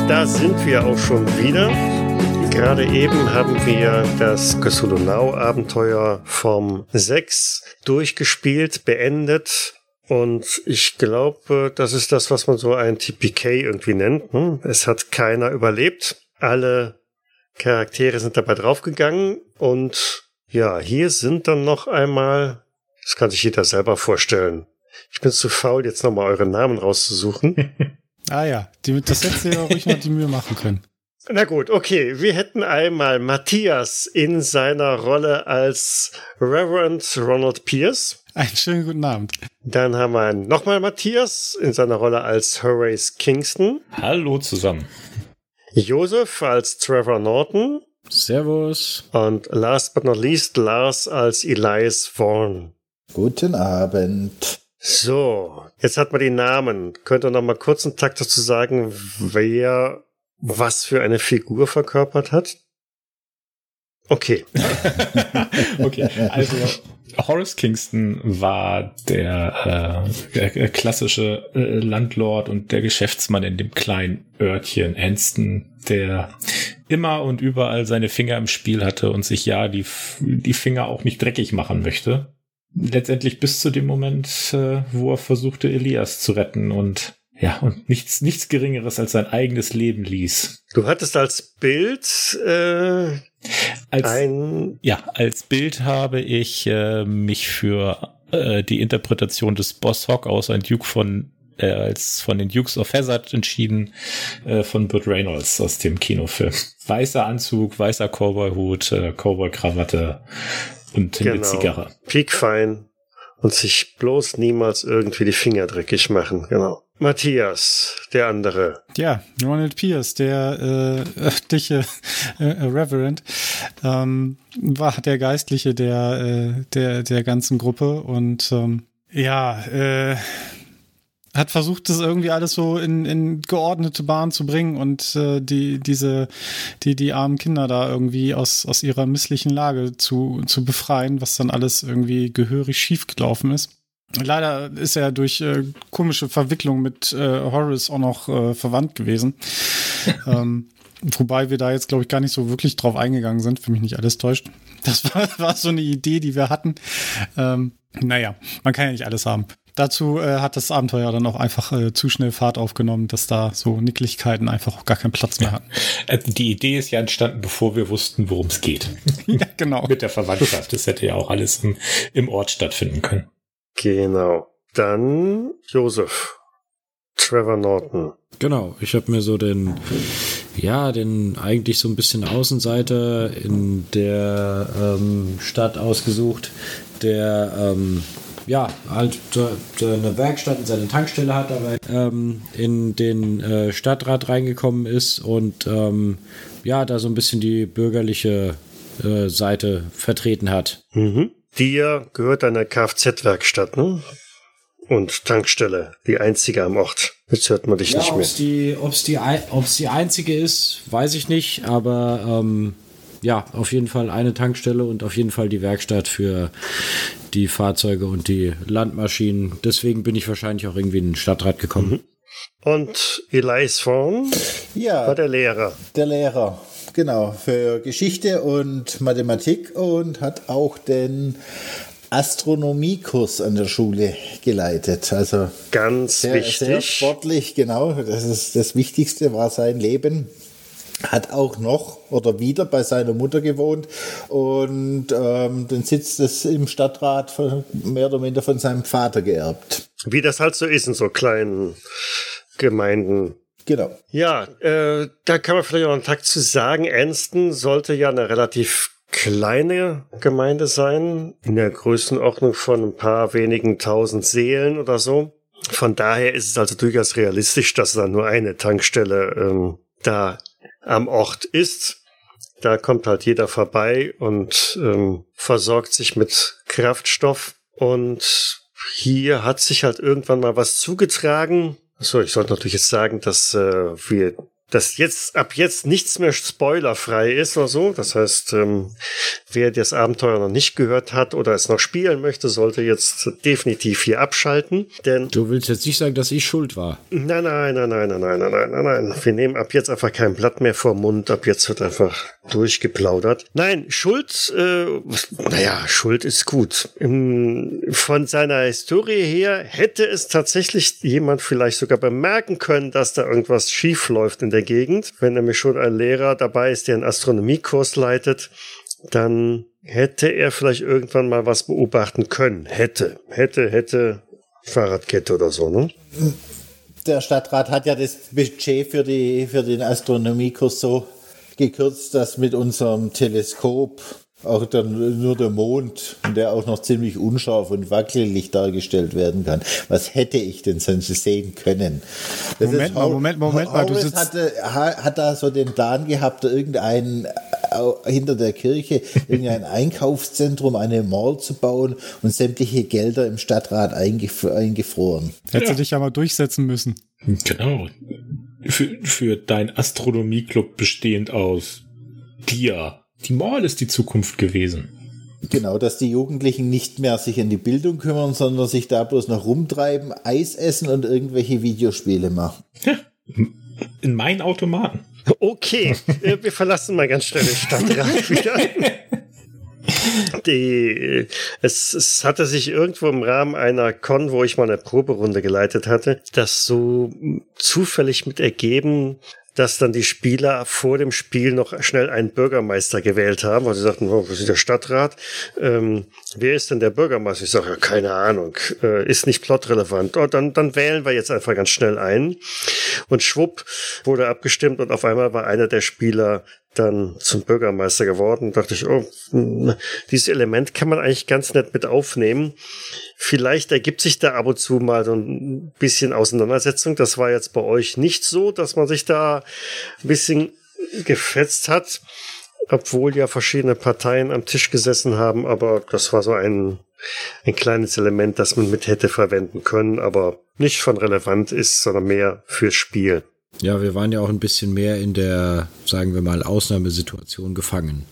Und da sind wir auch schon wieder. Gerade eben haben wir das Cthulhu Now Abenteuer Form 6 durchgespielt, beendet. Und ich glaube, das ist das, was man so ein TPK irgendwie nennt. Hm? Es hat keiner überlebt. Alle Charaktere sind dabei draufgegangen. Und ja, hier sind dann noch einmal, das kann sich jeder selber vorstellen. Ich bin zu faul, jetzt nochmal eure Namen rauszusuchen. ah ja, die, das hättest du ja ruhig mal die Mühe machen können. Na gut, okay. Wir hätten einmal Matthias in seiner Rolle als Reverend Ronald Pierce. Einen schönen guten Abend. Dann haben wir nochmal Matthias in seiner Rolle als Horace Kingston. Hallo zusammen. Joseph als Trevor Norton. Servus. Und last but not least Lars als Elias Vaughn. Guten Abend. So, jetzt hat man die Namen. Könnt ihr noch mal kurz einen Takt dazu sagen, wer was für eine Figur verkörpert hat? Okay. okay, also Horace Kingston war der, äh, der klassische äh, Landlord und der Geschäftsmann in dem kleinen Örtchen Anston, der immer und überall seine Finger im Spiel hatte und sich ja die, die Finger auch nicht dreckig machen möchte. Letztendlich bis zu dem Moment, äh, wo er versuchte, Elias zu retten und ja, und nichts, nichts Geringeres als sein eigenes Leben ließ. Du hattest als Bild äh, als, ein ja als Bild habe ich äh, mich für äh, die Interpretation des Boss Hawk aus ein Duke von äh, als von den Dukes of Hazzard entschieden äh, von Burt Reynolds aus dem Kinofilm. Weißer Anzug, weißer Cowboy-Hut, äh, Cowboy-Krawatte und genau. Zigarre. Piekfein und sich bloß niemals irgendwie die Finger dreckig machen. Genau. Matthias, der andere. Ja, Ronald Pierce, der äh, öffentliche äh, Reverend, ähm, war der Geistliche der, äh, der, der ganzen Gruppe und ähm, ja, äh, hat versucht, das irgendwie alles so in, in geordnete Bahn zu bringen und äh, die, diese, die, die armen Kinder da irgendwie aus, aus ihrer misslichen Lage zu, zu befreien, was dann alles irgendwie gehörig schief gelaufen ist. Leider ist er durch äh, komische Verwicklung mit äh, Horace auch noch äh, verwandt gewesen. ähm, wobei wir da jetzt, glaube ich, gar nicht so wirklich drauf eingegangen sind, wenn mich nicht alles täuscht. Das war, war so eine Idee, die wir hatten. Ähm, naja, man kann ja nicht alles haben. Dazu äh, hat das Abenteuer dann auch einfach äh, zu schnell Fahrt aufgenommen, dass da so Nicklichkeiten einfach auch gar keinen Platz mehr hatten. Äh, die Idee ist ja entstanden, bevor wir wussten, worum es geht. ja, genau. Mit der Verwandtschaft. Das hätte ja auch alles im, im Ort stattfinden können. Genau. Dann Joseph. Trevor Norton. Genau, ich habe mir so den, ja, den eigentlich so ein bisschen Außenseiter in der ähm, Stadt ausgesucht, der ähm, ja, halt eine Werkstatt und seine Tankstelle hat, aber ähm, in den äh, Stadtrat reingekommen ist und ähm, ja, da so ein bisschen die bürgerliche äh, Seite vertreten hat. Mhm. Dir gehört eine Kfz-Werkstatt, ne? Und Tankstelle, die einzige am Ort. Jetzt hört man dich ja, nicht mehr. Die, ob's die, ob's die einzige ist, weiß ich nicht, aber ähm, ja, auf jeden Fall eine Tankstelle und auf jeden Fall die Werkstatt für die Fahrzeuge und die Landmaschinen. Deswegen bin ich wahrscheinlich auch irgendwie in den Stadtrat gekommen. Mhm. Und Elias Vorn ja, war der Lehrer. Der Lehrer, genau, für Geschichte und Mathematik und hat auch den Astronomiekurs an der Schule geleitet. Also ganz sehr, wichtig. Sehr sportlich, genau. Das ist das Wichtigste war sein Leben hat auch noch oder wieder bei seiner Mutter gewohnt und ähm, den Sitz des im Stadtrat von, mehr oder minder von seinem Vater geerbt. Wie das halt so ist in so kleinen Gemeinden. Genau. Ja, äh, da kann man vielleicht auch einen Takt zu sagen. Anston sollte ja eine relativ kleine Gemeinde sein, in der Größenordnung von ein paar wenigen tausend Seelen oder so. Von daher ist es also durchaus realistisch, dass da nur eine Tankstelle ähm, da am Ort ist. Da kommt halt jeder vorbei und ähm, versorgt sich mit Kraftstoff. Und hier hat sich halt irgendwann mal was zugetragen. So, ich sollte natürlich jetzt sagen, dass äh, wir dass jetzt ab jetzt nichts mehr spoilerfrei ist oder so. Das heißt, ähm, wer das Abenteuer noch nicht gehört hat oder es noch spielen möchte, sollte jetzt definitiv hier abschalten. Denn du willst jetzt nicht sagen, dass ich schuld war. Nein, nein, nein, nein, nein, nein, nein, nein, nein. Wir nehmen ab jetzt einfach kein Blatt mehr vor Mund. Ab jetzt wird einfach durchgeplaudert. Nein, Schuld, äh, naja, Schuld ist gut. Von seiner Historie her hätte es tatsächlich jemand vielleicht sogar bemerken können, dass da irgendwas schief läuft in der Gegend. Wenn nämlich schon ein Lehrer dabei ist, der einen Astronomiekurs leitet, dann hätte er vielleicht irgendwann mal was beobachten können. Hätte, hätte, hätte Fahrradkette oder so, ne? Der Stadtrat hat ja das Budget für, die, für den Astronomiekurs so gekürzt, dass mit unserem Teleskop auch dann nur der Mond, der auch noch ziemlich unscharf und wackelig dargestellt werden kann. Was hätte ich denn sonst sehen können? Das Moment mal, Moment, Moment mal. Du sitzt hatte, hat da so den Plan gehabt, irgendein äh, hinter der Kirche irgendein Einkaufszentrum, eine Mall zu bauen und sämtliche Gelder im Stadtrat eingef eingefroren. Hättest ja. du dich ja mal durchsetzen müssen. Genau. Für, für dein Astronomieclub bestehend aus dir die Mall ist die Zukunft gewesen. Genau, dass die Jugendlichen nicht mehr sich in die Bildung kümmern, sondern sich da bloß noch rumtreiben, Eis essen und irgendwelche Videospiele machen. Ja, in meinen Automaten. Okay, äh, wir verlassen mal ganz schnell den Stadtrat wieder. Die, es, es hatte sich irgendwo im Rahmen einer Con, wo ich mal eine Proberunde geleitet hatte, das so zufällig mit ergeben, dass dann die Spieler vor dem Spiel noch schnell einen Bürgermeister gewählt haben, weil sie sagten, oh, wir sind der Stadtrat. Ähm, wer ist denn der Bürgermeister? Ich sage, ja, keine Ahnung, äh, ist nicht plotrelevant. Oh, dann, dann wählen wir jetzt einfach ganz schnell ein. Und schwupp wurde abgestimmt und auf einmal war einer der Spieler dann zum Bürgermeister geworden. Da dachte ich, oh, hm, dieses Element kann man eigentlich ganz nett mit aufnehmen. Vielleicht ergibt sich da ab und zu mal so ein bisschen Auseinandersetzung. Das war jetzt bei euch nicht so, dass man sich da ein bisschen gefetzt hat, obwohl ja verschiedene Parteien am Tisch gesessen haben. Aber das war so ein, ein kleines Element, das man mit hätte verwenden können, aber nicht von relevant ist, sondern mehr fürs Spiel. Ja, wir waren ja auch ein bisschen mehr in der, sagen wir mal, Ausnahmesituation gefangen.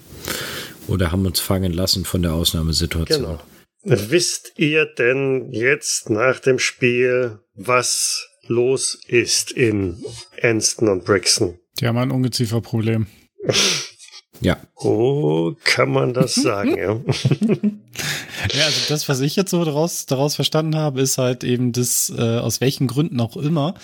Oder haben uns fangen lassen von der Ausnahmesituation. Genau. Wisst ihr denn jetzt nach dem Spiel, was los ist in Anston und Brixton? Die haben ein Ungezieferproblem. Ja. Oh, kann man das sagen, ja. ja, also das, was ich jetzt so daraus, daraus verstanden habe, ist halt eben das, äh, aus welchen Gründen auch immer,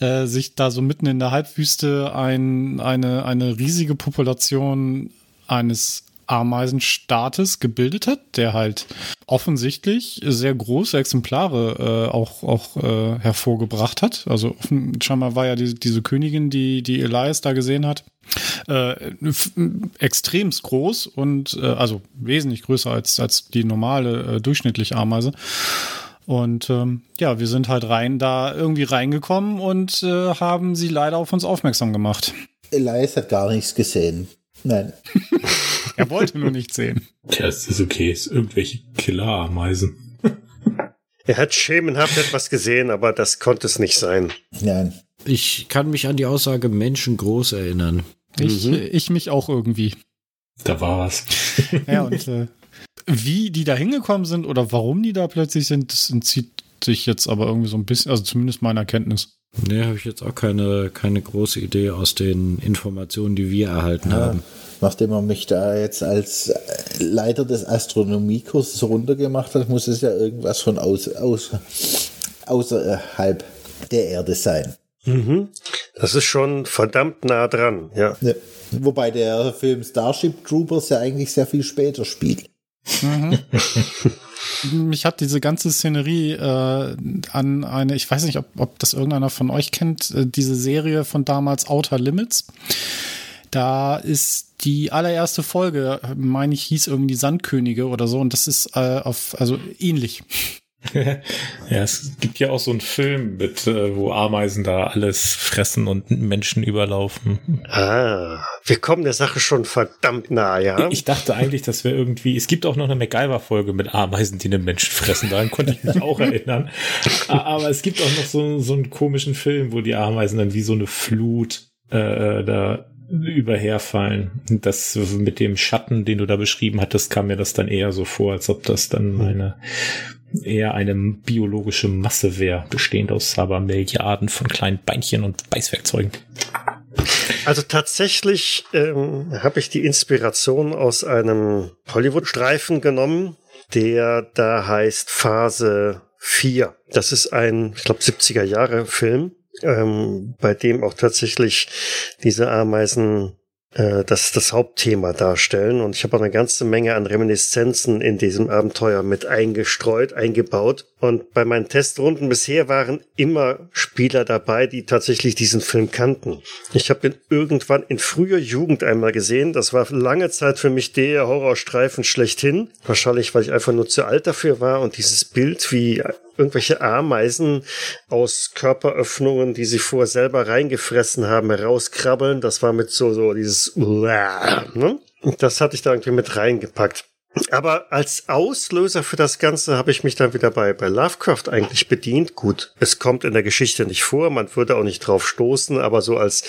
äh, sich da so mitten in der Halbwüste ein, eine, eine riesige Population eines Ameisenstaates gebildet hat, der halt offensichtlich sehr große Exemplare äh, auch, auch äh, hervorgebracht hat. Also offen, scheinbar war ja die, diese Königin, die, die Elias da gesehen hat, äh, extremst groß und äh, also wesentlich größer als, als die normale äh, durchschnittliche Ameise. Und ähm, ja, wir sind halt rein da irgendwie reingekommen und äh, haben sie leider auf uns aufmerksam gemacht. Elias hat gar nichts gesehen. Nein. er wollte nur nicht sehen. Tja, es ist okay. Es ist irgendwelche Killerameisen. er hat schemenhaft etwas gesehen, aber das konnte es nicht sein. Nein. Ich kann mich an die Aussage Menschen groß erinnern. Ich, mhm. ich mich auch irgendwie. Da war was. ja, und äh, wie die da hingekommen sind oder warum die da plötzlich sind, das entzieht sich jetzt aber irgendwie so ein bisschen, also zumindest meiner Kenntnis. Nee, habe ich jetzt auch keine, keine große Idee aus den Informationen, die wir erhalten ja, haben. Nachdem er mich da jetzt als Leiter des Astronomiekurses runtergemacht hat, muss es ja irgendwas von aus, aus, außerhalb der Erde sein. Mhm. Das ist schon verdammt nah dran, ja. ja. Wobei der Film Starship Troopers ja eigentlich sehr viel später spielt. Mhm. Mich hat diese ganze Szenerie äh, an eine, ich weiß nicht, ob, ob das irgendeiner von euch kennt, äh, diese Serie von damals Outer Limits. Da ist die allererste Folge, meine ich, hieß irgendwie Sandkönige oder so, und das ist äh, auf, also ähnlich. ja, es gibt ja auch so einen Film mit, äh, wo Ameisen da alles fressen und Menschen überlaufen. Ah, wir kommen der Sache schon verdammt nah, ja. Ich dachte eigentlich, das wäre irgendwie, es gibt auch noch eine MacGyver-Folge mit Ameisen, die einen Menschen fressen, daran konnte ich mich auch erinnern. Aber es gibt auch noch so, so einen komischen Film, wo die Ameisen dann wie so eine Flut äh, da überherfallen. Das mit dem Schatten, den du da beschrieben hattest, kam mir das dann eher so vor, als ob das dann eine eher eine biologische Masse wäre, bestehend aus aber Milliarden von kleinen Beinchen und Beißwerkzeugen. Also tatsächlich ähm, habe ich die Inspiration aus einem Hollywood-Streifen genommen, der da heißt Phase 4. Das ist ein, ich glaube, 70er Jahre Film, ähm, bei dem auch tatsächlich diese Ameisen äh, das, das Hauptthema darstellen. Und ich habe auch eine ganze Menge an Reminiszenzen in diesem Abenteuer mit eingestreut, eingebaut. Und bei meinen Testrunden bisher waren immer Spieler dabei, die tatsächlich diesen Film kannten. Ich habe ihn irgendwann in früher Jugend einmal gesehen. Das war lange Zeit für mich der Horrorstreifen schlechthin. Wahrscheinlich, weil ich einfach nur zu alt dafür war und dieses Bild, wie irgendwelche Ameisen aus Körperöffnungen, die sie vorher selber reingefressen haben, herauskrabbeln. Das war mit so, so dieses, ne? Das hatte ich da irgendwie mit reingepackt. Aber als Auslöser für das Ganze habe ich mich dann wieder bei, bei Lovecraft eigentlich bedient. Gut, es kommt in der Geschichte nicht vor, man würde auch nicht drauf stoßen, aber so als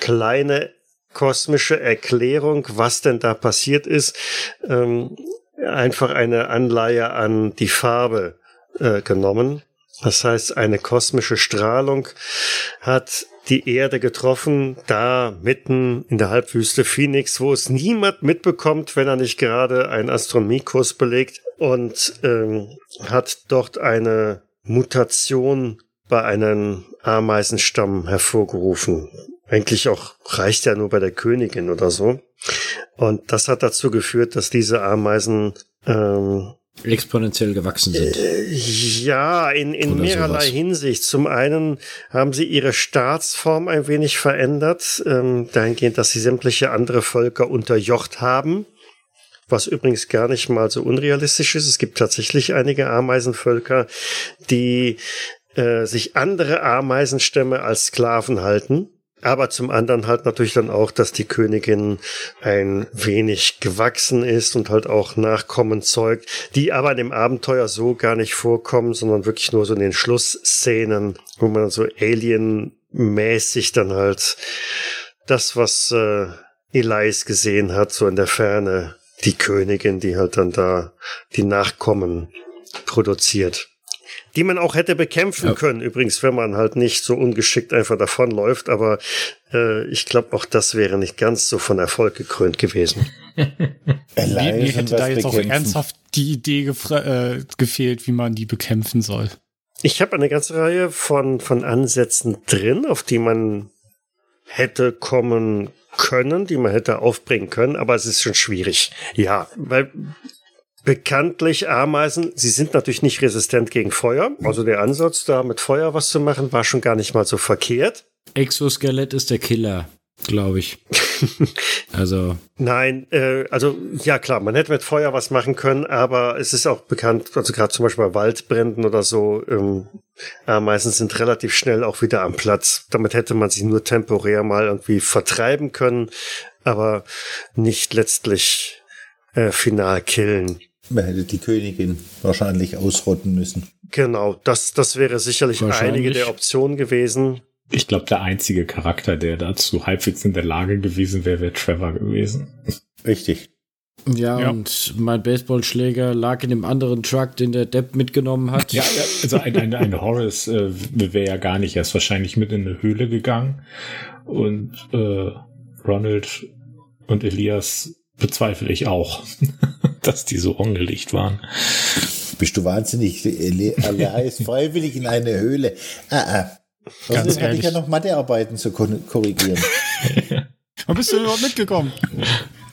kleine kosmische Erklärung, was denn da passiert ist, ähm, einfach eine Anleihe an die Farbe äh, genommen. Das heißt, eine kosmische Strahlung hat die Erde getroffen, da mitten in der Halbwüste Phoenix, wo es niemand mitbekommt, wenn er nicht gerade einen Astronomiekurs belegt und ähm, hat dort eine Mutation bei einem Ameisenstamm hervorgerufen. Eigentlich auch reicht ja nur bei der Königin oder so. Und das hat dazu geführt, dass diese Ameisen ähm, exponentiell gewachsen sind. Äh, ja, in, in mehrerlei sowas. Hinsicht. Zum einen haben sie ihre Staatsform ein wenig verändert, ähm, dahingehend, dass sie sämtliche andere Völker unterjocht haben. Was übrigens gar nicht mal so unrealistisch ist. Es gibt tatsächlich einige Ameisenvölker, die äh, sich andere Ameisenstämme als Sklaven halten aber zum anderen halt natürlich dann auch, dass die Königin ein wenig gewachsen ist und halt auch Nachkommen zeugt, die aber in dem Abenteuer so gar nicht vorkommen, sondern wirklich nur so in den Schlussszenen, wo man so Alien-mäßig dann halt das, was äh, Elias gesehen hat, so in der Ferne, die Königin, die halt dann da die Nachkommen produziert die man auch hätte bekämpfen ja. können, übrigens, wenn man halt nicht so ungeschickt einfach davonläuft. Aber äh, ich glaube, auch das wäre nicht ganz so von Erfolg gekrönt gewesen. mir, mir hätte da jetzt bekämpfen. auch ernsthaft die Idee äh, gefehlt, wie man die bekämpfen soll. Ich habe eine ganze Reihe von, von Ansätzen drin, auf die man hätte kommen können, die man hätte aufbringen können, aber es ist schon schwierig. Ja, weil bekanntlich Ameisen, sie sind natürlich nicht resistent gegen Feuer. Also der Ansatz, da mit Feuer was zu machen, war schon gar nicht mal so verkehrt. Exoskelett ist der Killer, glaube ich. also. Nein, äh, also ja klar, man hätte mit Feuer was machen können, aber es ist auch bekannt, also gerade zum Beispiel bei Waldbränden oder so, ähm, Ameisen sind relativ schnell auch wieder am Platz. Damit hätte man sich nur temporär mal irgendwie vertreiben können, aber nicht letztlich äh, final killen. Man hätte die Königin wahrscheinlich ausrotten müssen. Genau, das, das wäre sicherlich einige der Optionen gewesen. Ich glaube, der einzige Charakter, der dazu halbwegs in der Lage gewesen wäre, wäre Trevor gewesen. Richtig. Ja, ja, und mein Baseballschläger lag in dem anderen Truck, den der Depp mitgenommen hat. Ja, also ein, ein, ein Horace äh, wäre ja gar nicht. Er ist wahrscheinlich mit in eine Höhle gegangen. Und äh, Ronald und Elias bezweifle ich auch, dass die so ungelegt waren. Bist du wahnsinnig? Er heißt freiwillig in eine Höhle. Ah, ah. Ganz hatte ich ja noch Mathearbeiten zu korrigieren. Wann bist du überhaupt mitgekommen?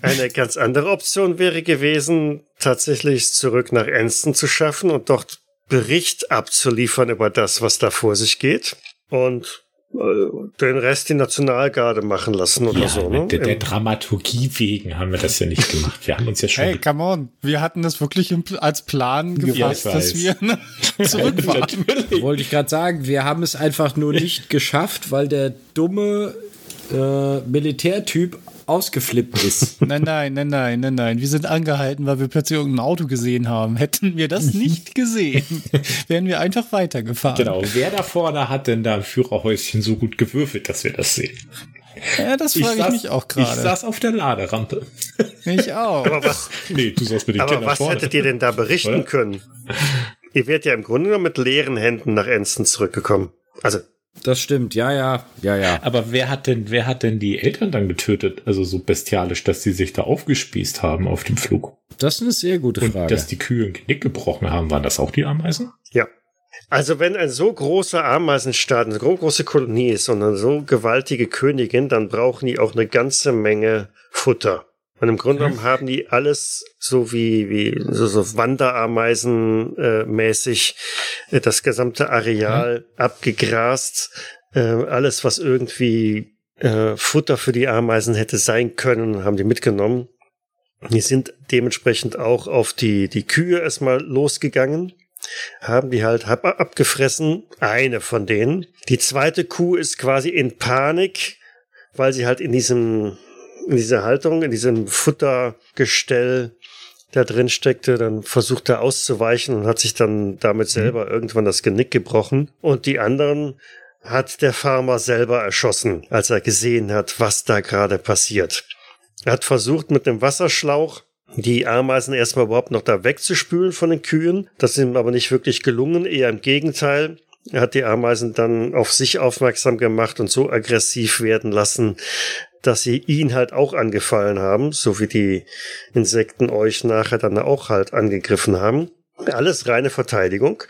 Eine ganz andere Option wäre gewesen, tatsächlich zurück nach Enston zu schaffen und dort Bericht abzuliefern über das, was da vor sich geht. Und den Rest die Nationalgarde machen lassen oder ja, so. Ne? Der, der, Dramaturgie wegen haben wir das ja nicht gemacht. Wir haben uns ja schon. Hey, come on. Wir hatten das wirklich als Plan gefasst, ja, dass wir ne, zurückfahren. Wollte ich gerade sagen, wir haben es einfach nur nicht geschafft, weil der dumme äh, Militärtyp ausgeflippt ist. Nein, nein, nein, nein, nein, nein. Wir sind angehalten, weil wir plötzlich irgendein Auto gesehen haben. Hätten wir das nicht gesehen, wären wir einfach weitergefahren. Genau. Wer da vorne hat denn da im Führerhäuschen so gut gewürfelt, dass wir das sehen? Ja, das frage ich, saß- mich auch Ich gerade. saß auf der Laderampe. Ich auch. Aber was, Nee, du saßt mit den aber Kindern was vorne. hättet ihr denn da berichten Oder? können? Ihr wärt ja im Grunde genommen mit leeren Händen nach Enston zurückgekommen. Also, Das stimmt, ja, ja, ja, ja. Aber wer hat denn, wer hat denn die Eltern dann getötet? Also so bestialisch, dass sie sich da aufgespießt haben auf dem Flug. Das ist eine sehr gute Und Frage. dass die Kühe ein Knick gebrochen haben, waren das auch die Ameisen? ja. Also wenn ein so großer Ameisenstaat, eine so große Kolonie ist und eine so gewaltige Königin, dann brauchen die auch eine ganze Menge Futter. Und im Grunde genommen haben die alles so wie, wie so, so Wanderameisen äh, mäßig äh, das gesamte Areal abgegrast. Äh, alles, was irgendwie äh, Futter für die Ameisen hätte sein können, haben die mitgenommen. Die sind dementsprechend auch auf die, die Kühe erstmal losgegangen, haben die halt abgefressen, eine von denen. Die zweite Kuh ist quasi in Panik, weil sie halt in diesem, in dieser Haltung, in diesem Futtergestell da drin steckte, dann versucht er auszuweichen und hat sich dann damit selber irgendwann das Genick gebrochen. Und die anderen hat der Farmer selber erschossen, als er gesehen hat, was da gerade passiert. Er hat versucht, mit dem Wasserschlauch die Ameisen erstmal überhaupt noch da wegzuspülen von den Kühen. Das ist ihm aber nicht wirklich gelungen, eher im Gegenteil. Er hat die Ameisen dann auf sich aufmerksam gemacht und so aggressiv werden lassen, dass sie ihn halt auch angefallen haben, so wie die Insekten euch nachher dann auch halt angegriffen haben. Alles reine Verteidigung.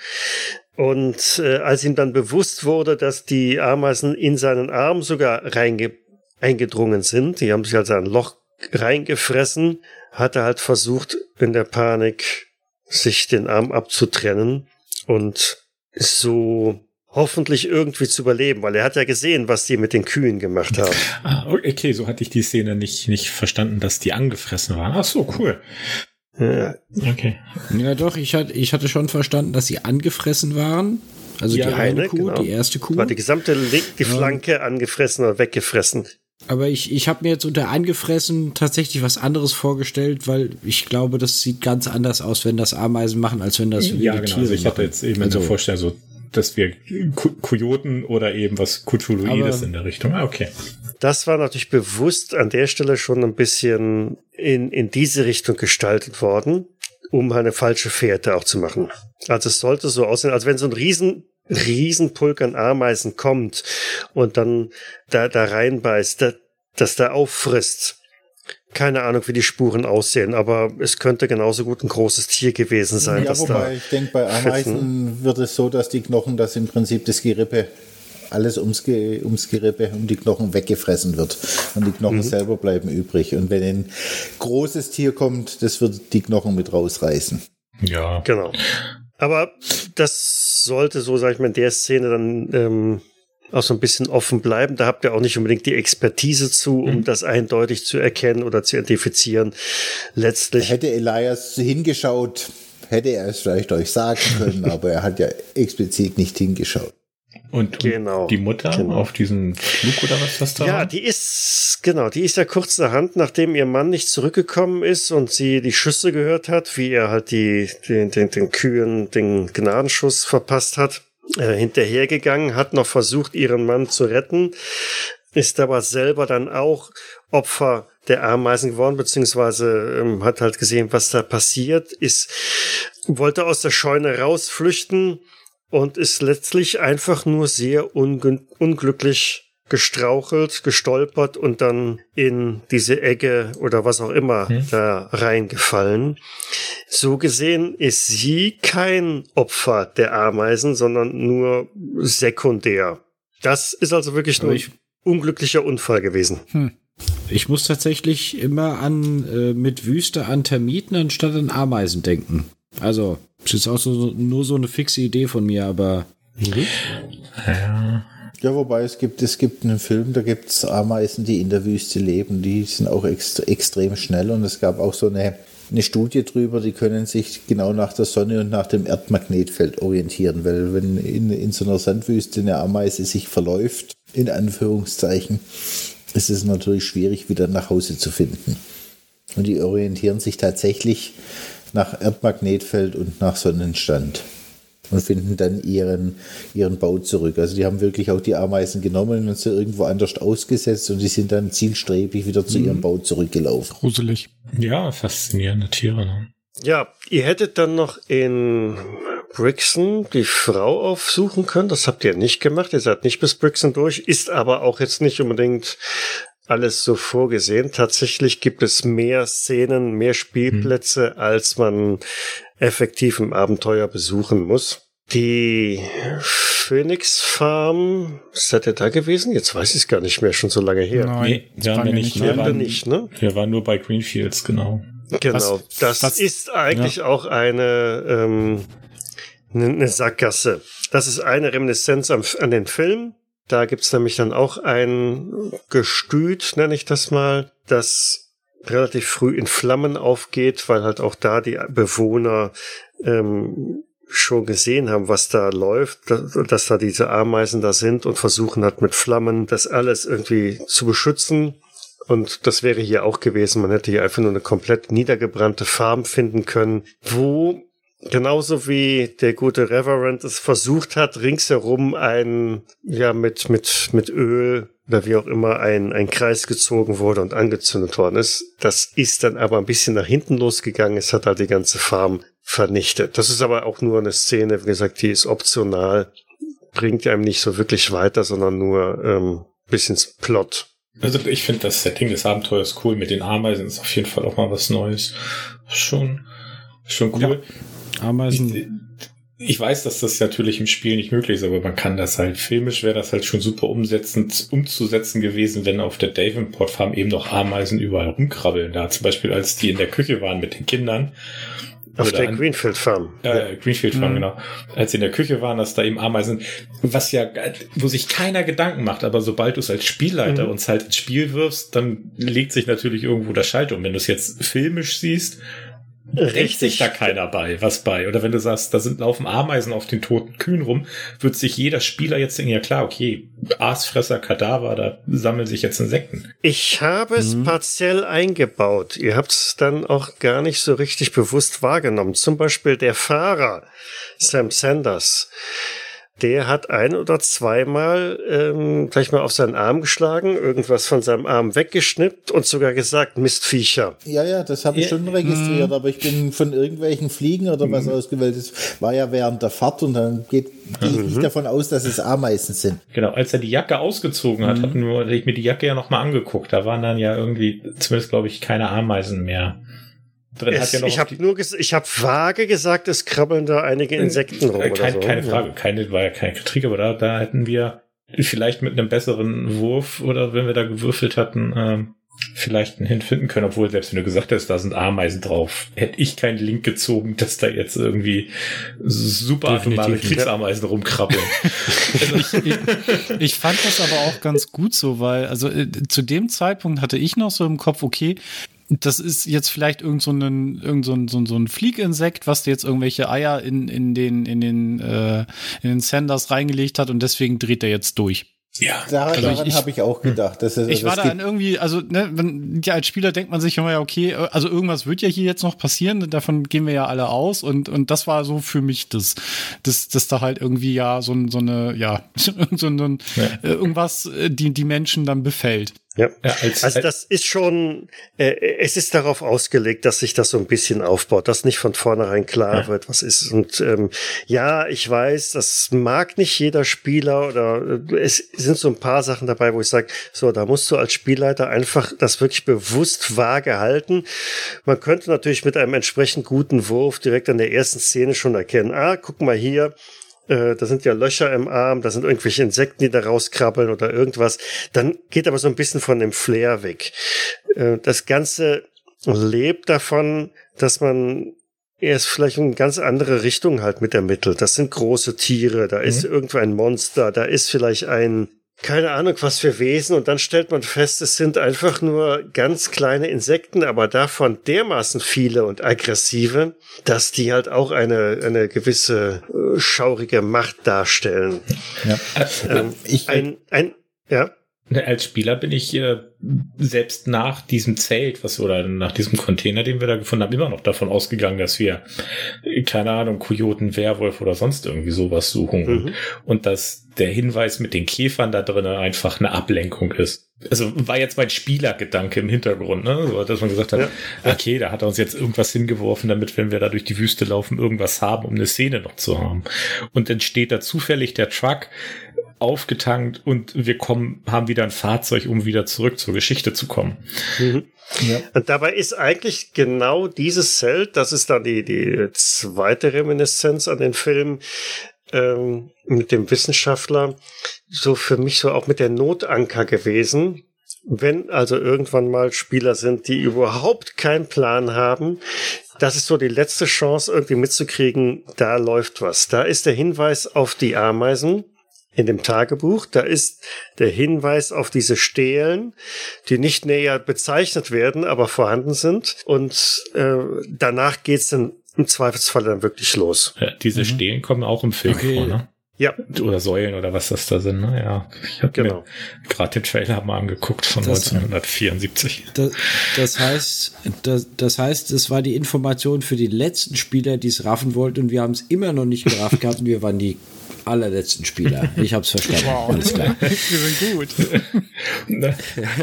Und äh, als ihm dann bewusst wurde, dass die Ameisen in seinen Arm sogar eingedrungen sind, die haben sich also ein Loch reingefressen, hat er halt versucht, in der Panik sich den Arm abzutrennen und so hoffentlich irgendwie zu überleben, weil er hat ja gesehen, was die mit den Kühen gemacht haben. Ah, okay, so hatte ich die Szene nicht, nicht verstanden, dass die angefressen waren. Ach so, cool. Ja, Okay. Ja, doch, ich hatte, ich hatte schon verstanden, dass sie angefressen waren. Also Ja, die eine eine, Kuh, genau. die erste Kuh. war die gesamte Link, die Flanke angefressen oder weggefressen. Aber ich, ich habe mir jetzt unter angefressen tatsächlich was anderes vorgestellt, weil ich glaube, das sieht ganz anders aus, wenn das Ameisen machen, als wenn das Ja, genau. Tiere Also ich hatte machen. jetzt eben Also- eine Vorstellung, so, dass wir Ko Kojoten oder eben was Aber- in der Richtung. Ah, okay. Das war natürlich bewusst an der Stelle schon ein bisschen in, in diese Richtung gestaltet worden, um eine falsche Fährte auch zu machen. Also es sollte so aussehen, als wenn so ein riesen Riesenpulk an Ameisen kommt und dann da, da reinbeißt, da, das da auffrisst. Keine Ahnung, wie die Spuren aussehen, aber es könnte genauso gut ein großes Tier gewesen sein. Ja, wobei da ich denke, bei Ameisen wird es so, dass die Knochen, dass im Prinzip das Gerippe, alles ums, Ge ums Gerippe, um die Knochen weggefressen wird. Und die Knochen Mhm. selber bleiben übrig. Und wenn ein großes Tier kommt, das wird die Knochen mit rausreißen. Ja. Genau. Aber das sollte so, sag ich mal, in der Szene dann ähm, auch so ein bisschen offen bleiben. Da habt ihr auch nicht unbedingt die Expertise zu, um das eindeutig zu erkennen oder zu identifizieren. Letztlich, Hätte Elias hingeschaut, hätte er es vielleicht euch sagen können, aber er hat ja explizit nicht hingeschaut. Und, Genau, und die Mutter genau. auf diesem Flug oder was das da ja, war? die ist, genau, die ist ja kurzerhand, nachdem ihr Mann nicht zurückgekommen ist und sie die Schüsse gehört hat, wie er halt die, den, den, den Kühen den Gnadenschuss verpasst hat, äh, hinterhergegangen, hat noch versucht, ihren Mann zu retten, ist aber selber dann auch Opfer der Ameisen geworden, beziehungsweise ähm, hat halt gesehen, was da passiert, ist, wollte aus der Scheune rausflüchten und ist letztlich einfach nur sehr unglücklich gestrauchelt, gestolpert und dann in diese Ecke oder was auch immer da reingefallen. So gesehen ist sie kein Opfer der Ameisen, sondern nur sekundär. Das ist also wirklich nur ich- ein unglücklicher Unfall gewesen. Ich muss tatsächlich immer an äh, mit Wüste an Termiten anstatt an Ameisen denken. Also, das ist auch so, nur so eine fixe Idee von mir, aber Ja. Ja, wobei es gibt, es gibt einen Film, da gibt es Ameisen, die in der Wüste leben, die sind auch ext extrem schnell und es gab auch so eine, eine Studie drüber, die können sich genau nach der Sonne und nach dem Erdmagnetfeld orientieren, weil wenn in, in so einer Sandwüste eine Ameise sich verläuft, in Anführungszeichen, ist es natürlich schwierig, wieder nach Hause zu finden. Und die orientieren sich tatsächlich nach Erdmagnetfeld und nach Sonnenstand. und finden dann ihren, ihren Bau zurück. Also die haben wirklich auch die Ameisen genommen und sie irgendwo anders ausgesetzt und die sind dann zielstrebig wieder zu ihrem Bau zurückgelaufen. Gruselig. Ja, faszinierende Tiere. Ne? Ja, ihr hättet dann noch in Brixen die Frau aufsuchen können. Das habt ihr nicht gemacht. Ihr seid nicht bis Brixen durch, ist aber auch jetzt nicht unbedingt alles so vorgesehen. Tatsächlich gibt es mehr Szenen, mehr Spielplätze, hm. als man effektiv im Abenteuer besuchen muss. Die Phoenix Farm, seid ihr da gewesen? Jetzt weiß ich es gar nicht mehr, schon so lange her. Nein, nee, waren wir nicht. Wir waren, nicht, ne? Wir waren nur bei Greenfields, genau. Genau, was, das was, ist eigentlich ja. auch eine, ähm, eine Sackgasse. Das ist eine Reminiszenz an, an den Film. Da gibt's nämlich dann auch ein Gestüt, nenne ich das mal, das relativ früh in Flammen aufgeht, weil halt auch da die Bewohner ähm, schon gesehen haben, was da läuft, dass, dass da diese Ameisen da sind und versuchen hat mit Flammen das alles irgendwie zu beschützen. Und das wäre hier auch gewesen. Man hätte hier einfach nur eine komplett niedergebrannte Farm finden können, wo genauso wie der gute Reverend es versucht hat, ringsherum ein, ja, mit, mit, mit Öl oder wie auch immer ein, ein Kreis gezogen wurde und angezündet worden ist. Das ist dann aber ein bisschen nach hinten losgegangen. Es hat halt die ganze Farm vernichtet. Das ist aber auch nur eine Szene, wie gesagt, die ist optional, bringt einem nicht so wirklich weiter, sondern nur ähm, bisschen Plot. Also ich finde das Setting des Abenteuers cool. Mit den Ameisen ist auf jeden Fall auch mal was Neues. Schon, schon cool. Ja. Ameisen. Ich, ich, weiß, dass das natürlich im Spiel nicht möglich ist, aber man kann das halt filmisch wäre das halt schon super umsetzend, umzusetzen gewesen, wenn auf der Davenport Farm eben noch Ameisen überall rumkrabbeln. Da zum Beispiel, als die in der Küche waren mit den Kindern auf der an, Greenfield Farm. Äh, Greenfield Farm, mhm. genau. Als sie in der Küche waren, dass da eben Ameisen, was ja, wo sich keiner Gedanken macht, aber sobald du es als Spielleiter mhm. uns halt ins Spiel wirfst, dann legt sich natürlich irgendwo der Schalter um. Wenn du es jetzt filmisch siehst, denkt sich da keiner bei, was bei. Oder wenn du sagst, da sind laufen Ameisen auf den toten Kühen rum, wird sich jeder Spieler jetzt denken, ja klar, okay, Aasfresser, Kadaver, da sammeln sich jetzt Insekten. Ich habe es mhm. partiell eingebaut. Ihr habt es dann auch gar nicht so richtig bewusst wahrgenommen. Zum Beispiel der Fahrer, Sam Sanders der hat ein oder zweimal ähm, gleich mal auf seinen Arm geschlagen, irgendwas von seinem Arm weggeschnippt und sogar gesagt, Mistviecher. Ja, ja, das habe ich ja. schon registriert, mhm. aber ich bin von irgendwelchen Fliegen oder was mhm. ausgewählt. Das war ja während der Fahrt und dann geht gehe ich nicht mhm. davon aus, dass es Ameisen sind. Genau, als er die Jacke ausgezogen hat, mhm. hatten wir, hatte ich mir die Jacke ja nochmal angeguckt. Da waren dann ja irgendwie, zumindest glaube ich, keine Ameisen mehr drin. Es, ja ich habe nur, ich habe vage gesagt, es krabbeln da einige Insekten rum. Äh, kein, so. Keine Frage, keine war ja keine Kritik, aber da, da hätten wir vielleicht mit einem besseren Wurf oder wenn wir da gewürfelt hatten, ähm, vielleicht einen hinfinden können, obwohl selbst wenn du gesagt hast, da sind Ameisen drauf, hätte ich keinen Link gezogen, dass da jetzt irgendwie super atomare Kriegsameisen rumkrabbeln. also ich, ich, ich, fand das aber auch ganz gut so, weil also äh, zu dem Zeitpunkt hatte ich noch so im Kopf, okay, das ist jetzt vielleicht irgend so ein, irgend so ein, so ein, so ein Fliegensekt, was dir jetzt irgendwelche Eier in, in den, in den, äh, in den Sanders reingelegt hat und deswegen dreht er jetzt durch. Ja, daran, also daran habe ich auch gedacht. Dass, also ich war da dann irgendwie, also ne, wenn, ja, als Spieler denkt man sich immer ja, okay, also irgendwas wird ja hier jetzt noch passieren, davon gehen wir ja alle aus und und das war so für mich das, das, das da halt irgendwie ja so, so eine, ja, so ein, ja. Äh, irgendwas äh, die die Menschen dann befällt. Ja, ja als, also das ist schon, äh, es ist darauf ausgelegt, dass sich das so ein bisschen aufbaut, dass nicht von vornherein klar ja. wird, was ist. Und ähm, ja, ich weiß, das mag nicht jeder Spieler oder äh, es sind so ein paar Sachen dabei, wo ich sage, so, da musst du als Spielleiter einfach das wirklich bewusst vage halten. Man könnte natürlich mit einem entsprechend guten Wurf direkt an der ersten Szene schon erkennen, ah, guck mal hier, äh, da sind ja Löcher im Arm, da sind irgendwelche Insekten, die da rauskrabbeln oder irgendwas. Dann geht aber so ein bisschen von dem Flair weg. Äh, das Ganze lebt davon, dass man erst vielleicht in ganz andere Richtung halt mit ermittelt. Das sind große Tiere, da mhm. ist irgendwo ein Monster, da ist vielleicht ein keine Ahnung, was für Wesen. Und dann stellt man fest, es sind einfach nur ganz kleine Insekten, aber davon dermaßen viele und aggressive, dass die halt auch eine, eine gewisse äh, schaurige Macht darstellen. Ja. Ähm, ich, ein, ein, ja. Als Spieler bin ich äh, selbst nach diesem Zelt, was oder nach diesem Container, den wir da gefunden haben, immer noch davon ausgegangen, dass wir, keine Ahnung, Kojoten, Werwolf oder sonst irgendwie sowas suchen. Mhm. Und dass der Hinweis mit den Käfern da drin einfach eine Ablenkung ist. Also war jetzt mein Spielergedanke im Hintergrund, ne? So, dass man gesagt hat, ja. okay, da hat er uns jetzt irgendwas hingeworfen, damit, wenn wir da durch die Wüste laufen, irgendwas haben, um eine Szene noch zu haben. Und dann steht da zufällig der Truck, aufgetankt und wir kommen, haben wieder ein Fahrzeug, um wieder zurück zur Geschichte zu kommen. Mhm. Ja. Und dabei ist eigentlich genau dieses Zelt, das ist dann die, die zweite Reminiszenz an den Film ähm, mit dem Wissenschaftler, so für mich so auch mit der Notanker gewesen. Wenn also irgendwann mal Spieler sind, die überhaupt keinen Plan haben, das ist so die letzte Chance, irgendwie mitzukriegen, da läuft was. Da ist der Hinweis auf die Ameisen in dem Tagebuch. Da ist der Hinweis auf diese Stelen, die nicht näher bezeichnet werden, aber vorhanden sind. Und äh, danach geht's dann im Zweifelsfall dann wirklich los. Ja, diese mhm. Stelen kommen auch im Film okay. vor, ne? Ja. Oder Säulen oder was das da sind. Ne? Ja, ich habe genau. mir gerade den Trailer mal angeguckt von das, 1974. Das, das, heißt, das, das heißt, es war die Information für die letzten Spieler, die es raffen wollten und wir haben es immer noch nicht gerafft gehabt und wir waren die allerletzten Spieler. Ich habe es verstanden. Wow. Alles klar. Wir sind gut.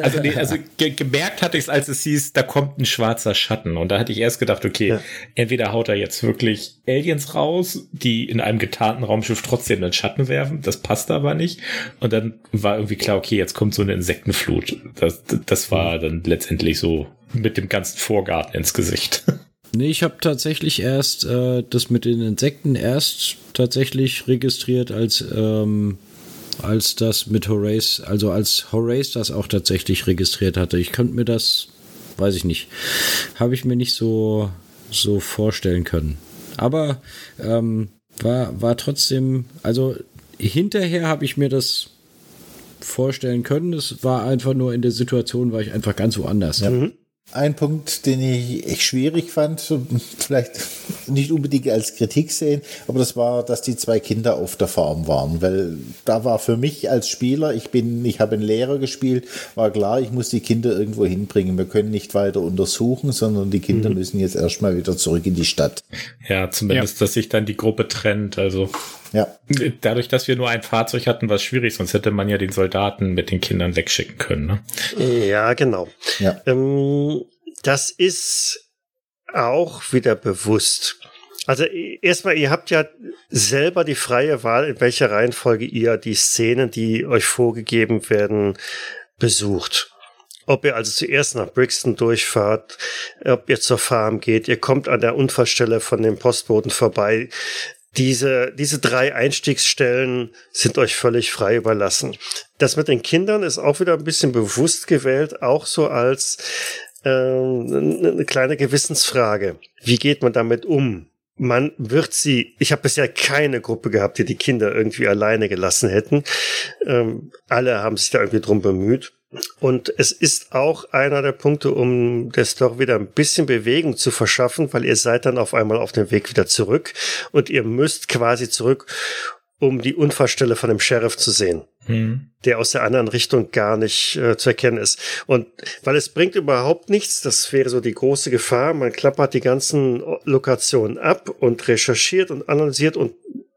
also, nee, also ge gemerkt hatte ich es, als es hieß, da kommt ein schwarzer Schatten. Und da hatte ich erst gedacht, okay, ja. entweder haut er jetzt wirklich Aliens raus, die in einem getarnten Raumschiff trotzdem einen Schatten werfen. Das passt aber nicht. Und dann war irgendwie klar, okay, jetzt kommt so eine Insektenflut. Das, das war dann letztendlich so mit dem ganzen Vorgarten ins Gesicht. Nee, ich habe tatsächlich erst äh, das mit den Insekten erst tatsächlich registriert, als, ähm, als das mit Horace, also als Horace das auch tatsächlich registriert hatte. Ich könnte mir das, weiß ich nicht, habe ich mir nicht so, so vorstellen können. Aber ähm, war, war trotzdem, also hinterher habe ich mir das vorstellen können. Es war einfach nur in der Situation, war ich einfach ganz woanders. Mhm. Ein Punkt, den ich echt schwierig fand, vielleicht nicht unbedingt als Kritik sehen, aber das war, dass die zwei Kinder auf der Farm waren, weil da war für mich als Spieler, ich bin, ich habe einen Lehrer gespielt, war klar, ich muss die Kinder irgendwo hinbringen. Wir können nicht weiter untersuchen, sondern die Kinder mhm. müssen jetzt erstmal wieder zurück in die Stadt. Ja, zumindest, ja. dass sich dann die Gruppe trennt, also. Ja. Dadurch, dass wir nur ein Fahrzeug hatten, war es schwierig, sonst hätte man ja den Soldaten mit den Kindern wegschicken können. Ne? Ja, genau. Ja. Ähm, das ist auch wieder bewusst. Also erstmal, ihr habt ja selber die freie Wahl, in welcher Reihenfolge ihr die Szenen, die euch vorgegeben werden, besucht. Ob ihr also zuerst nach Brixton durchfahrt, ob ihr zur Farm geht, ihr kommt an der Unfallstelle von dem Postboten vorbei, diese, diese drei Einstiegsstellen sind euch völlig frei überlassen. Das mit den Kindern ist auch wieder ein bisschen bewusst gewählt, auch so als äh, eine kleine Gewissensfrage. Wie geht man damit um? Man wird sie, ich habe bisher keine Gruppe gehabt, die die Kinder irgendwie alleine gelassen hätten. Ähm, alle haben sich da irgendwie drum bemüht. Und es ist auch einer der Punkte, um der Story wieder ein bisschen Bewegung zu verschaffen, weil ihr seid dann auf einmal auf dem Weg wieder zurück und ihr müsst quasi zurück, um die Unfallstelle von dem Sheriff zu sehen, hm. der aus der anderen Richtung gar nicht äh, zu erkennen ist. Und weil es bringt überhaupt nichts, das wäre so die große Gefahr, man klappert die ganzen Lokationen ab und recherchiert und analysiert und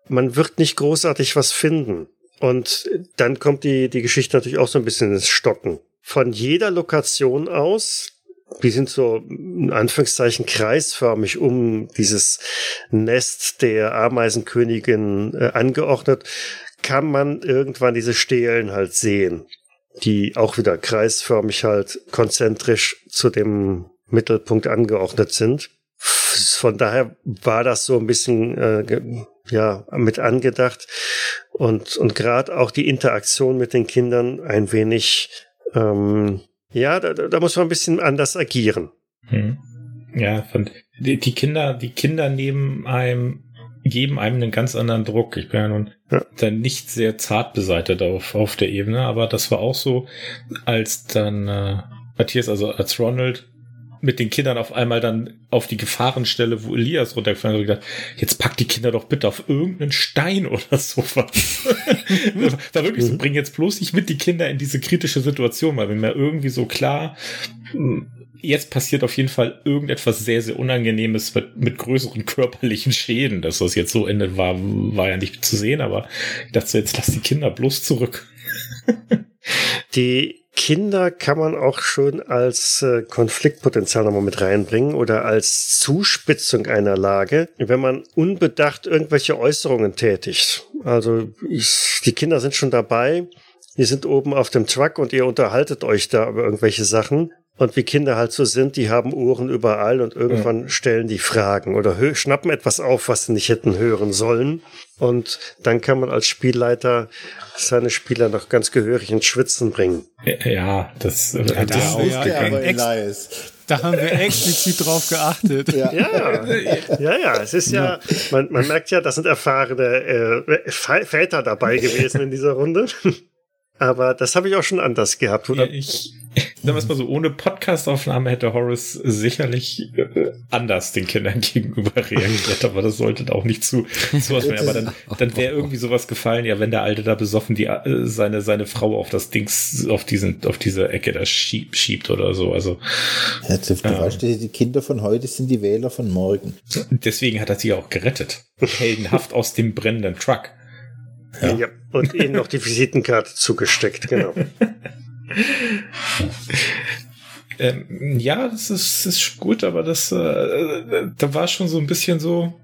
man wird nicht großartig was finden. Und dann kommt die, die Geschichte natürlich auch so ein bisschen ins Stocken. Von jeder Lokation aus, die sind so in Anführungszeichen kreisförmig um dieses Nest der Ameisenkönigin äh, angeordnet, kann man irgendwann diese Stelen halt sehen, die auch wieder kreisförmig halt konzentrisch zu dem Mittelpunkt angeordnet sind. Von daher war das so ein bisschen äh, ja mit angedacht und und gerade auch die Interaktion mit den Kindern ein wenig ähm, ja da, da muss man ein bisschen anders agieren. Hm. Ja, von, die, die Kinder die Kinder neben einem geben einem einen ganz anderen Druck. Ich bin ja nun ja. dann nicht sehr zart beseitigt auf, auf der Ebene, aber das war auch so, als dann äh, Matthias, also als Ronald mit den Kindern auf einmal dann auf die Gefahrenstelle, wo Elias runtergefallen ist, und gedacht, jetzt pack die Kinder doch bitte auf irgendeinen Stein oder sowas. da wirklich so, bring jetzt bloß nicht mit die Kinder in diese kritische Situation, weil wenn mir irgendwie so klar, hm, jetzt passiert auf jeden Fall irgendetwas sehr, sehr Unangenehmes mit, mit größeren körperlichen Schäden. Dass das jetzt so endet, war, war ja nicht zu sehen, aber ich dachte so, jetzt lass die Kinder bloß zurück. Die Kinder kann man auch schon als äh, Konfliktpotenzial nochmal mit reinbringen oder als Zuspitzung einer Lage, wenn man unbedacht irgendwelche Äußerungen tätigt. Also ich, die Kinder sind schon dabei, die sind oben auf dem Truck und ihr unterhaltet euch da über irgendwelche Sachen. Und wie Kinder halt so sind, die haben Ohren überall und irgendwann ja. stellen die Fragen oder schnappen etwas auf, was sie nicht hätten hören sollen. Und dann kann man als Spielleiter seine Spieler noch ganz gehörig ins Schwitzen bringen. Ja, das, ja, das ja, ja da haben wir explizit drauf geachtet. Ja, ja, ja, ja. es ist ja, man, man merkt ja, das sind erfahrene äh, Väter dabei gewesen in dieser Runde. Aber das habe ich auch schon anders gehabt. Oder? Ja, ich, sagen wir es mal so, ohne Podcastaufnahme hätte Horace sicherlich äh, anders den Kindern gegenüber reagiert, aber das sollte auch nicht zu, zu was mehr. Aber dann, dann wäre irgendwie sowas gefallen, ja, wenn der Alte da besoffen die, äh, seine, seine Frau auf das Dings, auf diesen, auf diese Ecke da schieb, schiebt oder so. Also, ja, du ähm, weißt, die Kinder von heute sind die Wähler von morgen. Deswegen hat er sie auch gerettet. Heldenhaft aus dem brennenden Truck. Ja. ja. und ihnen noch die Visitenkarte zugesteckt, genau. ähm, ja, das ist, ist gut, aber das, äh, da war schon so ein bisschen so,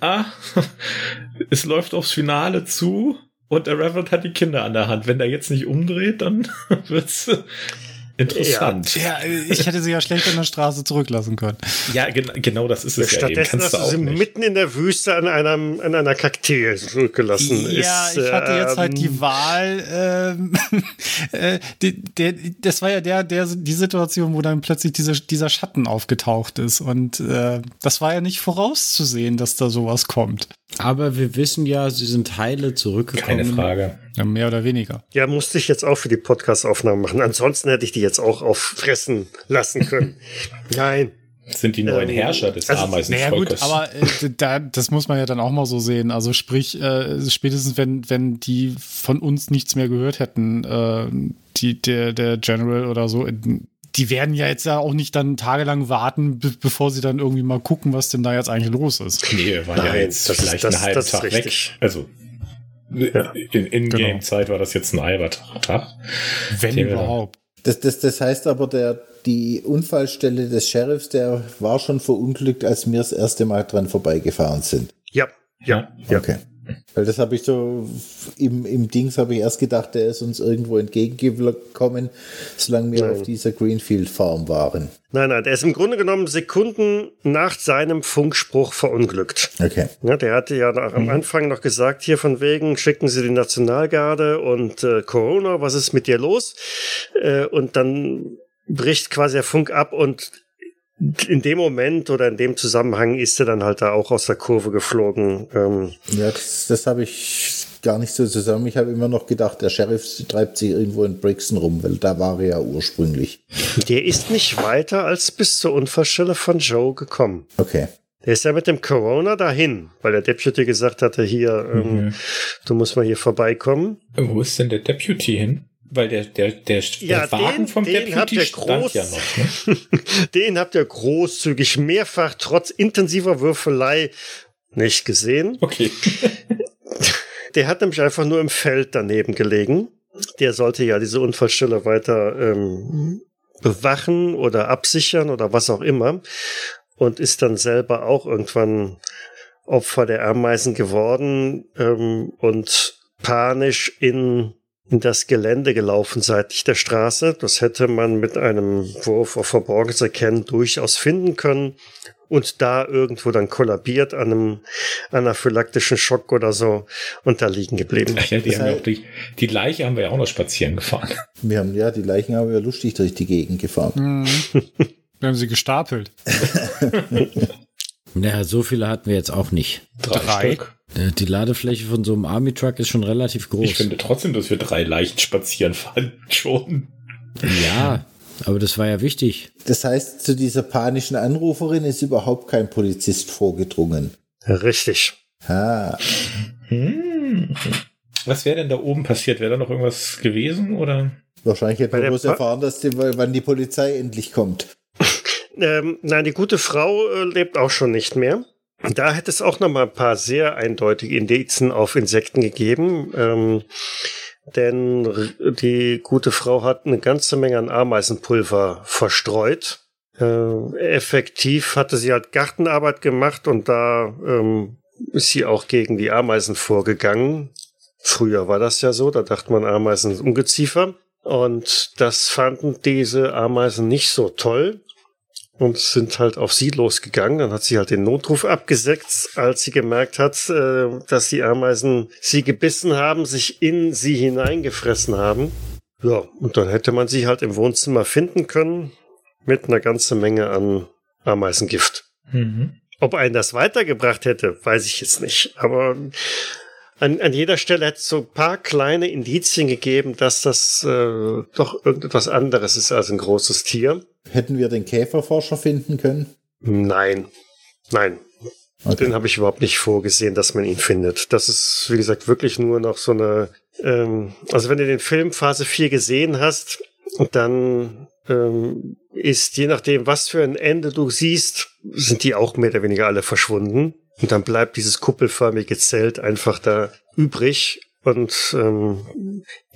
ah, es läuft aufs Finale zu und der Reverend hat die Kinder an der Hand. Wenn der jetzt nicht umdreht, dann wird's Interessant. Ja. ja, ich hätte sie ja schlecht an der Straße zurücklassen können. Ja, gen genau das ist es Stattdessen ja eben. Hast du sie nicht. mitten in der Wüste an, einem, an einer Kakteen zurückgelassen. Ja, ist, ich hatte jetzt halt die ähm, Wahl. Ähm, äh, die, der, das war ja der, der, die Situation, wo dann plötzlich dieser, dieser Schatten aufgetaucht ist. Und äh, das war ja nicht vorauszusehen, dass da sowas kommt. Aber wir wissen ja, sie sind heile zurückgekommen. Keine Frage. Ja, mehr oder weniger. Ja, musste ich jetzt auch für die Podcast-Aufnahme machen. Ansonsten hätte ich die jetzt auch auffressen lassen können. Nein. Das sind die neuen ähm, Herrscher des also, Ameisenvolkes. Naja gut, aber äh, da, das muss man ja dann auch mal so sehen. Also sprich, äh, spätestens wenn, wenn die von uns nichts mehr gehört hätten, äh, die, der, der General oder so, die werden ja jetzt ja auch nicht dann tagelang warten, be bevor sie dann irgendwie mal gucken, was denn da jetzt eigentlich los ist. Nee, war ja jetzt das vielleicht ist, das, einen halben Tag weg. Also ja. in In-Game-Zeit genau. war das jetzt ein halber Tag. Wenn Thema überhaupt. Das, das, das heißt aber, der, die Unfallstelle des Sheriffs, der war schon verunglückt, als wir das erste Mal dran vorbeigefahren sind. Ja, ja, ja. Okay. Weil das habe ich so im, im Dings habe ich erst gedacht, der ist uns irgendwo entgegengekommen, solange wir nein. auf dieser Greenfield Farm waren. Nein, nein, der ist im Grunde genommen Sekunden nach seinem Funkspruch verunglückt. Okay. Ja, der hatte ja nach, am mhm. Anfang noch gesagt, hier von wegen, schicken Sie die Nationalgarde und äh, Corona, was ist mit dir los? Äh, und dann bricht quasi der Funk ab und in dem Moment oder in dem Zusammenhang ist er dann halt da auch aus der Kurve geflogen. Ähm ja, das, das habe ich gar nicht so zusammen. Ich habe immer noch gedacht, der Sheriff treibt sich irgendwo in Brixton rum, weil da war er ja ursprünglich. Der ist nicht weiter als bis zur Unfallstelle von Joe gekommen. Okay. Der ist ja mit dem Corona dahin, weil der Deputy gesagt hatte, hier, ähm, mhm. du musst mal hier vorbeikommen. Wo ist denn der Deputy hin? Weil der, der, der, ja, der Wagen den, vom den Deputy habt ihr stand ja noch. Ne? den habt ihr großzügig mehrfach trotz intensiver Würfelei nicht gesehen. Okay. der hat nämlich einfach nur im Feld daneben gelegen. Der sollte ja diese Unfallstelle weiter ähm, bewachen oder absichern oder was auch immer. Und ist dann selber auch irgendwann Opfer der Ameisen geworden ähm, und panisch in in das Gelände gelaufen seitlich der Straße. Das hätte man mit einem Wurf auf Verborgenes Erkennen durchaus finden können und da irgendwo dann kollabiert an einem anaphylaktischen Schock oder so und da liegen geblieben. Ja, die, haben ja die, die, Leiche haben wir ja auch noch spazieren gefahren. Wir haben ja die Leichen haben wir lustig durch die Gegend gefahren. Mhm. wir haben sie gestapelt. naja, so viele hatten wir jetzt auch nicht. Drei, Drei. Stück. Äh, die Ladefläche von so einem Army-Truck ist schon relativ groß. Ich finde trotzdem, dass wir drei Leichen spazieren fahren. Schon. Ja, Aber das war ja wichtig. Das heißt, zu dieser panischen Anruferin ist überhaupt kein Polizist vorgedrungen. Richtig. Ah, Hm. Was wäre denn da oben passiert? Wäre da noch irgendwas gewesen oder? wahrscheinlich hätte man bloß erfahren, dass die, wann die Polizei endlich kommt. Ähm, nein, die gute Frau äh, lebt auch schon nicht mehr. Da hätte es auch noch mal ein paar sehr eindeutige Indizien auf Insekten gegeben. Ähm, denn die gute Frau hat eine ganze Menge an Ameisenpulver verstreut. Äh, effektiv hatte sie halt Gartenarbeit gemacht und da ähm, ist sie auch gegen die Ameisen vorgegangen. Früher war das ja so, da dachte man, Ameisen Ungeziefer. Und das fanden diese Ameisen nicht so toll und sind halt auf sie losgegangen. Dann hat sie halt den Notruf abgesetzt, als sie gemerkt hat, äh, dass die Ameisen sie gebissen haben, sich in sie hineingefressen haben. Ja, und dann hätte man sie halt im Wohnzimmer finden können mit einer ganzen Menge an Ameisengift. Mhm. Ob einen das weitergebracht hätte, weiß ich jetzt nicht. Aber an, an jeder Stelle hätte es so ein paar kleine Indizien gegeben, dass das äh, doch irgendetwas anderes ist als ein großes Tier. Hätten wir den Käferforscher finden können? Nein, nein. Okay. Den habe ich überhaupt nicht vorgesehen, dass man ihn findet. Das ist, wie gesagt, wirklich nur noch so eine. Ähm, also wenn du den Film Phase 4 gesehen hast, dann ähm, ist, je nachdem, was für ein Ende du siehst, sind die auch mehr oder weniger alle verschwunden. Und dann bleibt dieses kuppelförmige Zelt einfach da übrig. Und ähm,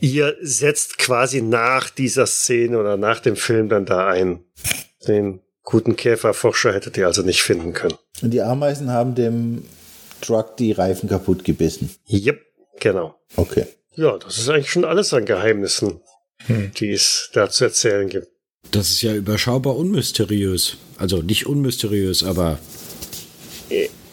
ihr setzt quasi nach dieser Szene oder nach dem Film dann da ein. Den guten Käferforscher hättet ihr also nicht finden können. Und die Ameisen haben dem Truck die Reifen kaputt gebissen. Yep, genau. Okay. Ja, das ist eigentlich schon alles an Geheimnissen, Hm. die es da zu erzählen gibt. Das ist ja überschaubar unmysteriös. Also nicht unmysteriös, aber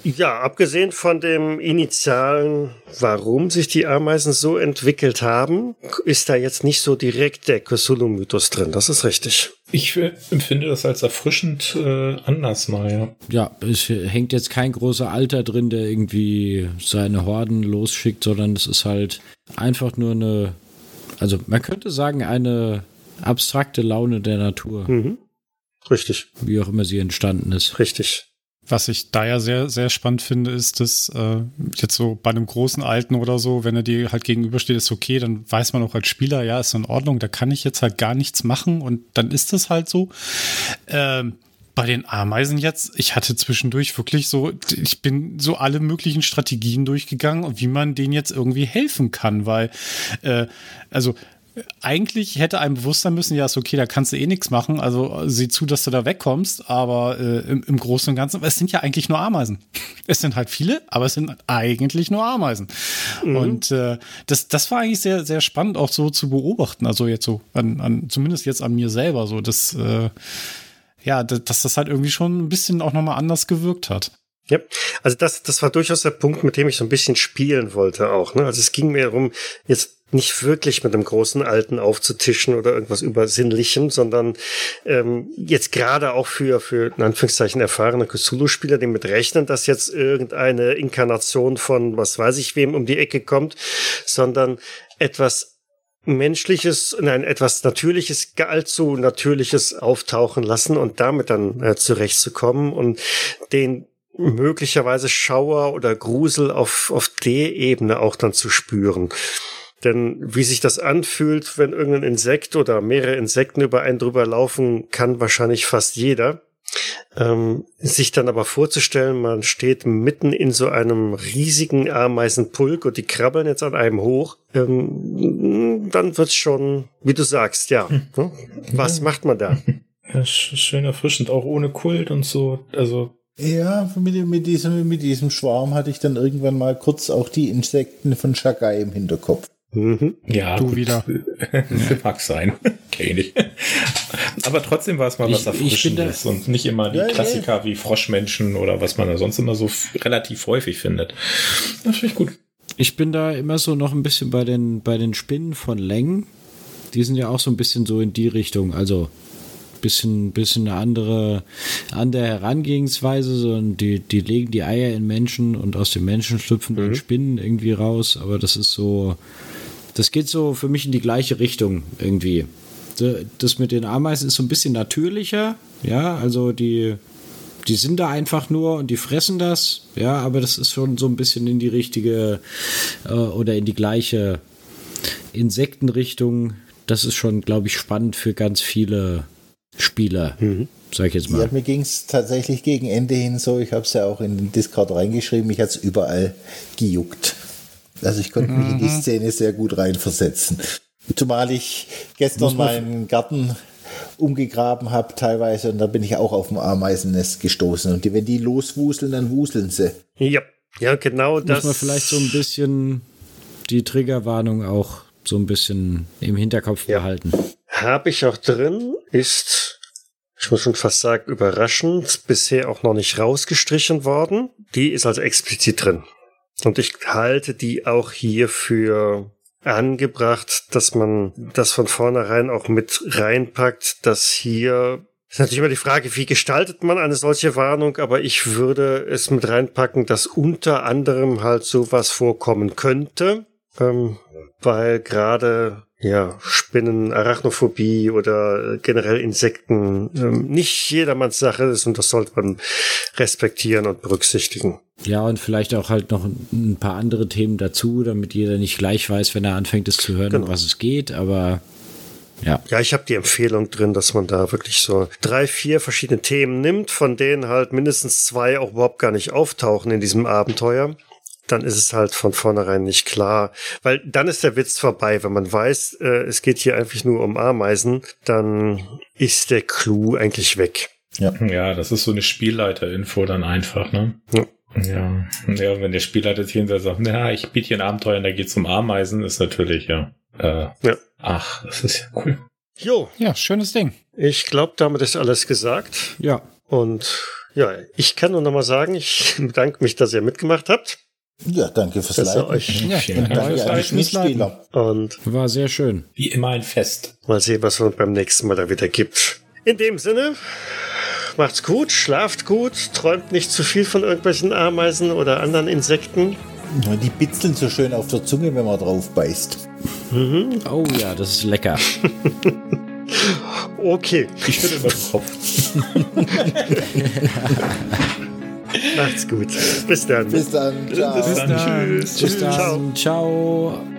Ja, abgesehen von dem Initialen, warum sich die Ameisen so entwickelt haben, ist da jetzt nicht so direkt der Cthulhu-Mythos drin. Das ist richtig. Ich empfinde das als erfrischend äh, anders mal, ja. ja, es hängt jetzt kein großer Alter drin, der irgendwie seine Horden losschickt, sondern es ist halt einfach nur eine, also man könnte sagen, eine abstrakte Laune der Natur, Mhm. Richtig, wie auch immer sie entstanden ist. richtig. Was ich da ja sehr, sehr spannend finde, ist, dass äh, jetzt so bei einem großen Alten oder so, wenn er dir halt gegenübersteht, ist okay, dann weiß man auch als Spieler, ja, ist in Ordnung, da kann ich jetzt halt gar nichts machen und dann ist das halt so. Ähm, bei den Ameisen jetzt, ich hatte zwischendurch wirklich so, ich bin so alle möglichen Strategien durchgegangen, wie man denen jetzt irgendwie helfen kann, weil, äh, also eigentlich hätte einem bewusst sein müssen, ja, ist okay, da kannst du eh nichts machen, also sieh zu, dass du da wegkommst, aber äh, im, im Großen und Ganzen, es sind ja eigentlich nur Ameisen. Es sind halt viele, aber es sind eigentlich nur Ameisen. Und äh, das, das war eigentlich sehr, sehr spannend auch so zu beobachten, also jetzt so, an, an, zumindest jetzt an mir selber, so, dass, äh, ja, dass, dass das halt irgendwie schon ein bisschen auch nochmal anders gewirkt hat. Ja, also das, das war durchaus der Punkt, mit dem ich so ein bisschen spielen wollte auch. Ne? Also es ging mir darum, jetzt nicht wirklich mit einem großen Alten aufzutischen oder irgendwas Übersinnlichem, sondern ähm, jetzt gerade auch für, für in Anführungszeichen erfahrene Cthulhu-Spieler, die mit rechnen, dass jetzt irgendeine Inkarnation von was weiß ich wem um die Ecke kommt, sondern etwas Menschliches, nein, etwas Natürliches, allzu Natürliches auftauchen lassen und damit dann äh, zurechtzukommen und den möglicherweise Schauer oder Grusel auf, auf der Ebene auch dann zu spüren. Denn wie sich das anfühlt, wenn irgendein Insekt oder mehrere Insekten über einen drüber laufen, kann wahrscheinlich fast jeder. Ähm, sich dann aber vorzustellen, man steht mitten in so einem riesigen Ameisenpulk und die krabbeln jetzt an einem hoch, ähm, dann wird's schon, wie du sagst, ja. ne? Was macht man da? ja sch- schön erfrischend, auch ohne Kult und so. Also, Ja, mit, mit, diesem, mit diesem Schwarm hatte ich dann irgendwann mal kurz auch die Insekten von Shagai im Hinterkopf. Mhm. ja. Du gut. wieder. Mag sein. Kenn ich nicht. Aber trotzdem war es mal was Ich- da- Erfrischendes und nicht immer die Ja, ja. Klassiker wie Froschmenschen oder was man da sonst immer so relativ häufig findet. Das finde ich gut. Ich bin da immer so noch ein bisschen bei den, bei den Spinnen von Längen. Die sind ja auch so ein bisschen so in die Richtung. Also bisschen, bisschen eine andere, andere Herangehensweise. So, die, die legen die Eier in Menschen und aus den Menschen schlüpfen dann Spinnen irgendwie raus. Aber das ist so, das geht so für mich in die gleiche Richtung irgendwie. das mit den Ameisen ist so ein bisschen natürlicher. Ja, also die, die sind da einfach nur und die fressen das. Ja, aber das ist schon so ein bisschen in die richtige äh, oder in die gleiche Insektenrichtung. Das ist schon, glaube ich, spannend für ganz viele Spieler. Mhm sag ich jetzt mal. Ja, mir ging es tatsächlich gegen Ende hin so, ich habe es ja auch in den Discord reingeschrieben, mich hat es überall gejuckt. Also ich konnte mhm. mich in die mhm. Szene sehr gut reinversetzen. Zumal ich gestern meinen Garten umgegraben habe teilweise und da bin ich auch auf dem Ameisennest gestoßen. Und die, wenn die loswuseln, dann wuseln sie. Ja, ja genau das. Muss man vielleicht so ein bisschen die Triggerwarnung auch so ein bisschen im Hinterkopf ja. behalten. Habe ich auch drin, ist, ich muss schon fast sagen, überraschend, bisher auch noch nicht rausgestrichen worden. Die ist also explizit drin. Und ich halte die auch hier für angebracht, dass man das von vornherein auch mit reinpackt, dass hier ist natürlich immer die Frage, wie gestaltet man eine solche Warnung, aber ich würde es mit reinpacken, dass unter anderem halt sowas vorkommen könnte, ähm, weil gerade ja, Spinnen, Arachnophobie oder generell Insekten ähm, nicht jedermanns Sache ist und das sollte man respektieren und berücksichtigen. Ja, und vielleicht auch halt noch ein paar andere Themen dazu, damit jeder nicht gleich weiß, wenn er anfängt, es zu hören, genau. was es geht, aber ja. Ja, ich habe die Empfehlung drin, dass man da wirklich so drei, vier verschiedene Themen nimmt, von denen halt mindestens zwei auch überhaupt gar nicht auftauchen in diesem Abenteuer dann ist es halt von vornherein nicht klar. Weil dann ist der Witz vorbei. Wenn man weiß, äh, es geht hier einfach nur um Ameisen, dann ist der Clou eigentlich weg. Ja, ja das ist so eine Spielleiter-Info dann einfach, ne? Ja. Ja, ja, wenn der Spielleiter sich hinterher sagt, na, ich biete hier ein Abenteuer und da geht's um Ameisen, ist natürlich, ja. Äh, ja. Ach, das ist ja cool. Jo. Ja, schönes Ding. Ich glaube, damit ist alles gesagt. Ja. Und ja, ich kann nur noch mal sagen, ich bedanke mich, dass ihr mitgemacht habt. Ja, danke fürs Leiten. Euch. Ja, vielen Dank an die Mitspieler. Und war sehr schön. Wie immer ein Fest. Mal sehen, was es beim nächsten Mal da wieder gibt. In dem Sinne, macht's gut, schlaft gut, träumt nicht zu viel von irgendwelchen Ameisen oder anderen Insekten. Die bitzeln so schön auf der Zunge, wenn man drauf beißt. Mhm. Oh ja, das ist lecker. okay. Ich schüttel über den Kopf. Macht's gut. Bis dann. Bis dann. Ciao. Bis dann. Tschüss. Tschüss. Bis dann. Ciao. Ciao.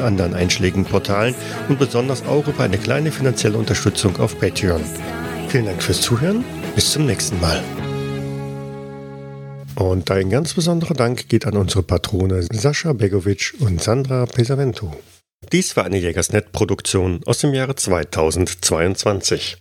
anderen einschlägigen Portalen und besonders auch über eine kleine finanzielle Unterstützung auf Patreon. Vielen Dank fürs Zuhören. Bis zum nächsten Mal. Und ein ganz besonderer Dank geht an unsere Patrone Sascha Begovic und Sandra Pesavento. Dies war eine Jägersnet-Produktion aus dem Jahre 2022.